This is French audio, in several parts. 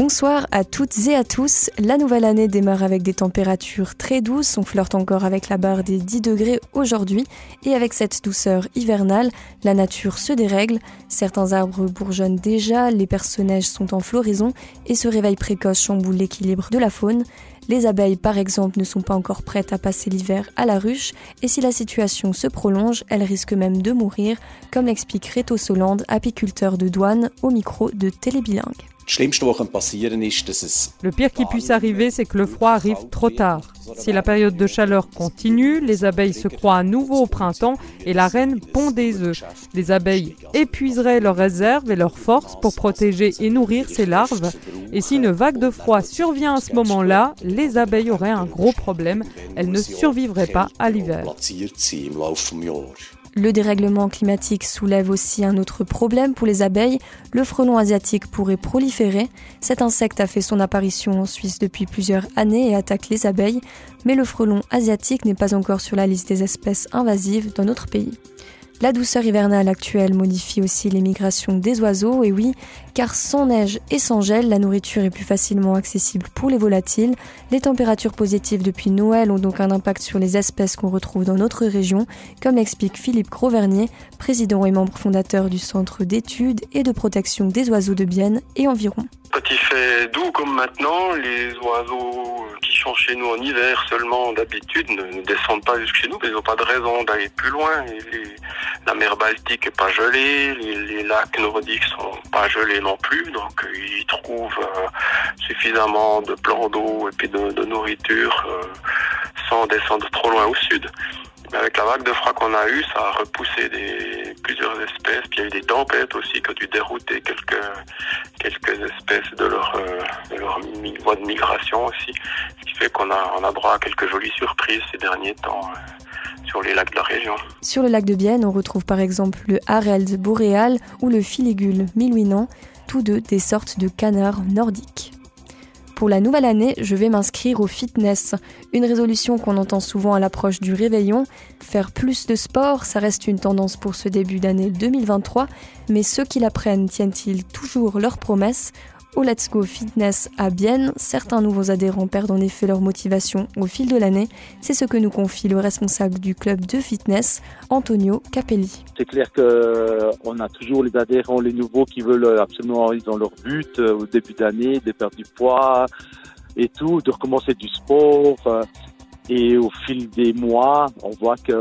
Bonsoir à toutes et à tous. La nouvelle année démarre avec des températures très douces. On flirte encore avec la barre des 10 degrés aujourd'hui. Et avec cette douceur hivernale, la nature se dérègle. Certains arbres bourgeonnent déjà, les personnages sont en floraison et ce réveil précoce chamboule l'équilibre de la faune. Les abeilles, par exemple, ne sont pas encore prêtes à passer l'hiver à la ruche, et si la situation se prolonge, elles risquent même de mourir, comme l'explique Reto Solande, apiculteur de douane, au micro de Télébilingue. Le pire qui puisse arriver, c'est que le froid arrive trop tard. Si la période de chaleur continue, les abeilles se croient à nouveau au printemps et la reine pond des œufs. Les abeilles épuiseraient leurs réserves et leurs forces pour protéger et nourrir ces larves. Et si une vague de froid survient à ce moment-là, les abeilles auraient un gros problème. Elles ne survivraient pas à l'hiver. Le dérèglement climatique soulève aussi un autre problème pour les abeilles. Le frelon asiatique pourrait proliférer. Cet insecte a fait son apparition en Suisse depuis plusieurs années et attaque les abeilles, mais le frelon asiatique n'est pas encore sur la liste des espèces invasives dans notre pays. La douceur hivernale actuelle modifie aussi les migrations des oiseaux, et oui, car sans neige et sans gel, la nourriture est plus facilement accessible pour les volatiles. Les températures positives depuis Noël ont donc un impact sur les espèces qu'on retrouve dans notre région, comme l'explique Philippe Grovernier, président et membre fondateur du Centre d'études et de protection des oiseaux de Bienne et environ. Quand il fait doux comme maintenant, les oiseaux chez nous en hiver seulement d'habitude ne, descendent pas jusque chez nous, ils n'ont pas de raison d'aller plus loin. la mer Baltique n'est pas gelée, les, lacs nordiques sont pas gelés non plus, donc euh, ils trouvent euh, suffisamment de plans d'eau et puis de, nourriture euh, sans descendre trop loin au sud. Avec la vague de froid qu'on a eue, ça a repoussé plusieurs espèces. Puis il y a eu des tempêtes aussi qui ont dû dérouter quelques, espèces de leur, euh, de voie de migration aussi. Ce qui fait qu'on a, droit à quelques jolies surprises ces derniers temps euh, sur les lacs de la région. Sur le lac de Bienne, on retrouve par exemple le Harald boréal ou le filigule milouinant, tous deux des sortes de canards nordiques. Pour la nouvelle année, je vais m'inscrire au fitness, une résolution qu'on entend souvent à l'approche du réveillon. Faire plus de sport, ça reste une tendance pour ce début d'année 2023, mais ceux qui la prennent tiennent-ils toujours leurs promesses? Au Let's Go Fitness à Bienne, certains nouveaux adhérents perdent en effet leur motivation au fil de l'année. C'est ce que nous confie le responsable du club de fitness, Antonio Capelli. C'est clair qu'on euh, a toujours les adhérents, les nouveaux qui veulent absolument, ils ont leur but euh, au début d'année, de perdre du poids et tout, de recommencer du sport. Et au fil des mois, on voit qu'ils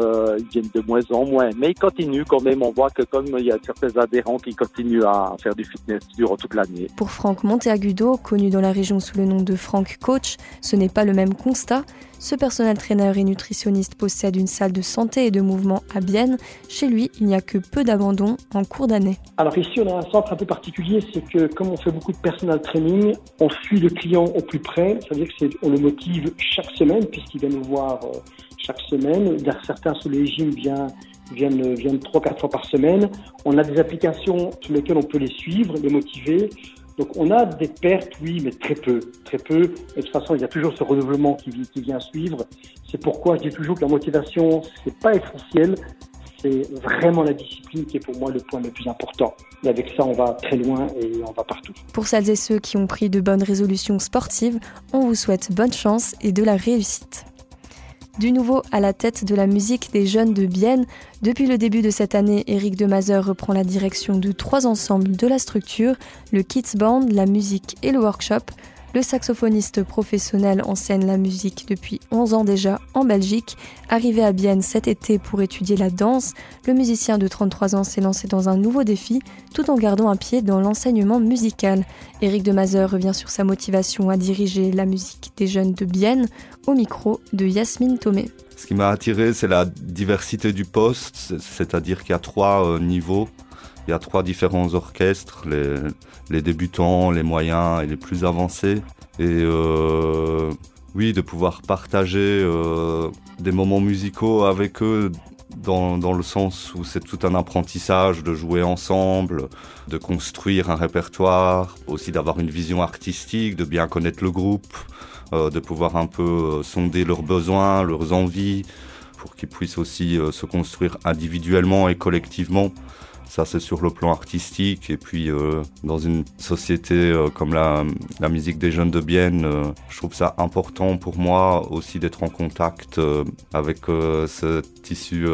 viennent de moins en moins. Mais ils continuent quand même. On voit que comme il y a certains adhérents qui continuent à faire du fitness durant toute l'année. Pour Franck Monteagudo, connu dans la région sous le nom de Franck Coach, ce n'est pas le même constat. Ce personnel traîneur et nutritionniste possède une salle de santé et de mouvement à Bienne. Chez lui, il n'y a que peu d'abandon en cours d'année. Alors ici, on a un centre un peu particulier, c'est que comme on fait beaucoup de personnel training, on suit le client au plus près. Ça veut dire qu'on le motive chaque semaine, puisqu'il vient nous voir euh, chaque semaine. Certains sous les régimes viennent viennent, viennent 3-4 fois par semaine. On a des applications sur lesquelles on peut les suivre, les motiver. Donc on a des pertes, oui, mais très peu, très peu. Et de toute façon, il y a toujours ce renouvellement qui, qui vient suivre. C'est pourquoi je dis toujours que la motivation, c'est pas essentiel, c'est vraiment la discipline qui est pour moi le point le plus important. Et avec ça, on va très loin et on va partout. Pour celles et ceux qui ont pris de bonnes résolutions sportives, on vous souhaite bonne chance et de la réussite. Du nouveau à la tête de la musique des jeunes de Bienne, depuis le début de cette année, Eric Demazer reprend la direction de trois ensembles de la structure, le Kids Band, la musique et le workshop. Le saxophoniste professionnel enseigne la musique depuis 11 ans déjà en Belgique. Arrivé à Bienne cet été pour étudier la danse, le musicien de 33 ans s'est lancé dans un nouveau défi tout en gardant un pied dans l'enseignement musical. Éric de Mazer revient sur sa motivation à diriger la musique des jeunes de Bienne au micro de Yasmine Thomé. Ce qui m'a attiré, c'est la diversité du poste, c'est-à-dire qu'il y a trois euh, niveaux il y a trois différents orchestres, les, débutants, les moyens et les plus avancés. Et euh, oui, de pouvoir partager euh, des moments musicaux avec eux dans, dans le sens où c'est tout un apprentissage de jouer ensemble, de construire un répertoire, aussi d'avoir une vision artistique, de bien connaître le groupe, euh, de pouvoir un peu sonder leurs besoins, leurs envies, pour qu'ils puissent aussi se construire individuellement et collectivement Ça, c'est sur le plan artistique. Et puis, euh, dans une société euh, comme la, la, musique des jeunes de Bienne, euh, je trouve ça important pour moi aussi d'être en contact avec ce tissu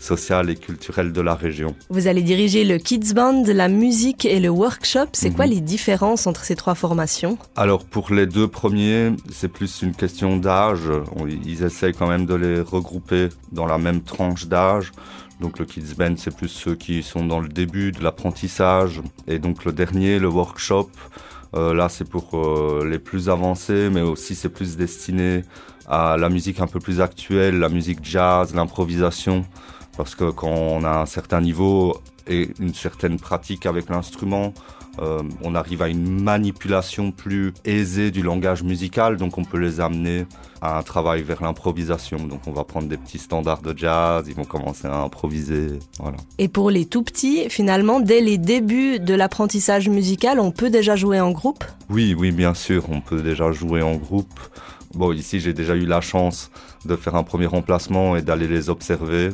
social et culturel de la région. Vous allez diriger le Kids Band, la musique et le workshop. C'est quoi mhm. les différences entre ces trois formations? Alors, pour les deux premiers, c'est plus une question d'âge. Ils essayent quand même de les regrouper dans la même tranche d'âge. Donc le Kids Band, c'est plus ceux qui sont dans le début de l'apprentissage. Et donc le dernier, le workshop, euh, là c'est pour euh, les plus avancés, mais aussi c'est plus destiné à la musique un peu plus actuelle, la musique jazz, l'improvisation. Parce que quand on a un certain niveau et une certaine pratique avec l'instrument, euh, on arrive à une manipulation plus aisée du langage musical, donc on peut les amener à un travail vers l'improvisation. Donc on va prendre des petits standards de jazz, ils vont commencer à improviser. Voilà. Et pour les tout petits, finalement, dès les débuts de l'apprentissage musical, on peut déjà jouer en groupe? Oui, oui, bien sûr, on peut déjà jouer en groupe. Bon, ici j'ai déjà eu la chance de faire un premier remplacement et d'aller les observer.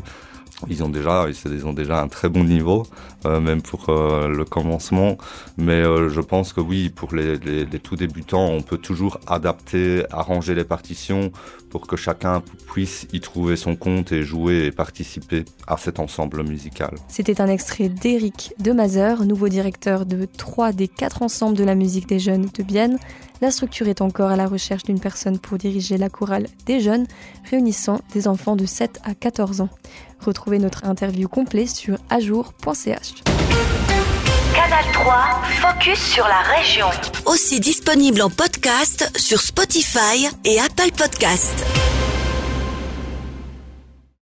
Ils ont déjà, ils ont déjà un très bon niveau, euh, même pour euh, le commencement. Mais euh, je pense que oui, pour les, les, tout débutants, on peut toujours adapter, arranger les partitions pour que chacun puisse y trouver son compte et jouer et participer à cet ensemble musical. C'était un extrait d'Éric Demazer, nouveau directeur de trois des quatre ensembles de la musique des jeunes de Bienne. La structure est encore à la recherche d'une personne pour diriger la chorale des jeunes, réunissant des enfants de 7 à 14 ans. Retrouvez notre interview complet sur ajour.ch. Canal 3, focus sur la région. Aussi disponible en podcast sur Spotify et Apple Podcast.